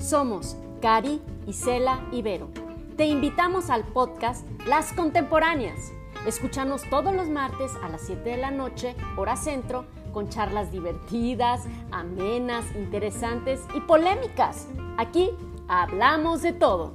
Somos Cari, Isela y Vero. Te invitamos al podcast Las Contemporáneas. Escúchanos todos los martes a las 7 de la noche, hora centro, con charlas divertidas, amenas, interesantes y polémicas. Aquí hablamos de todo.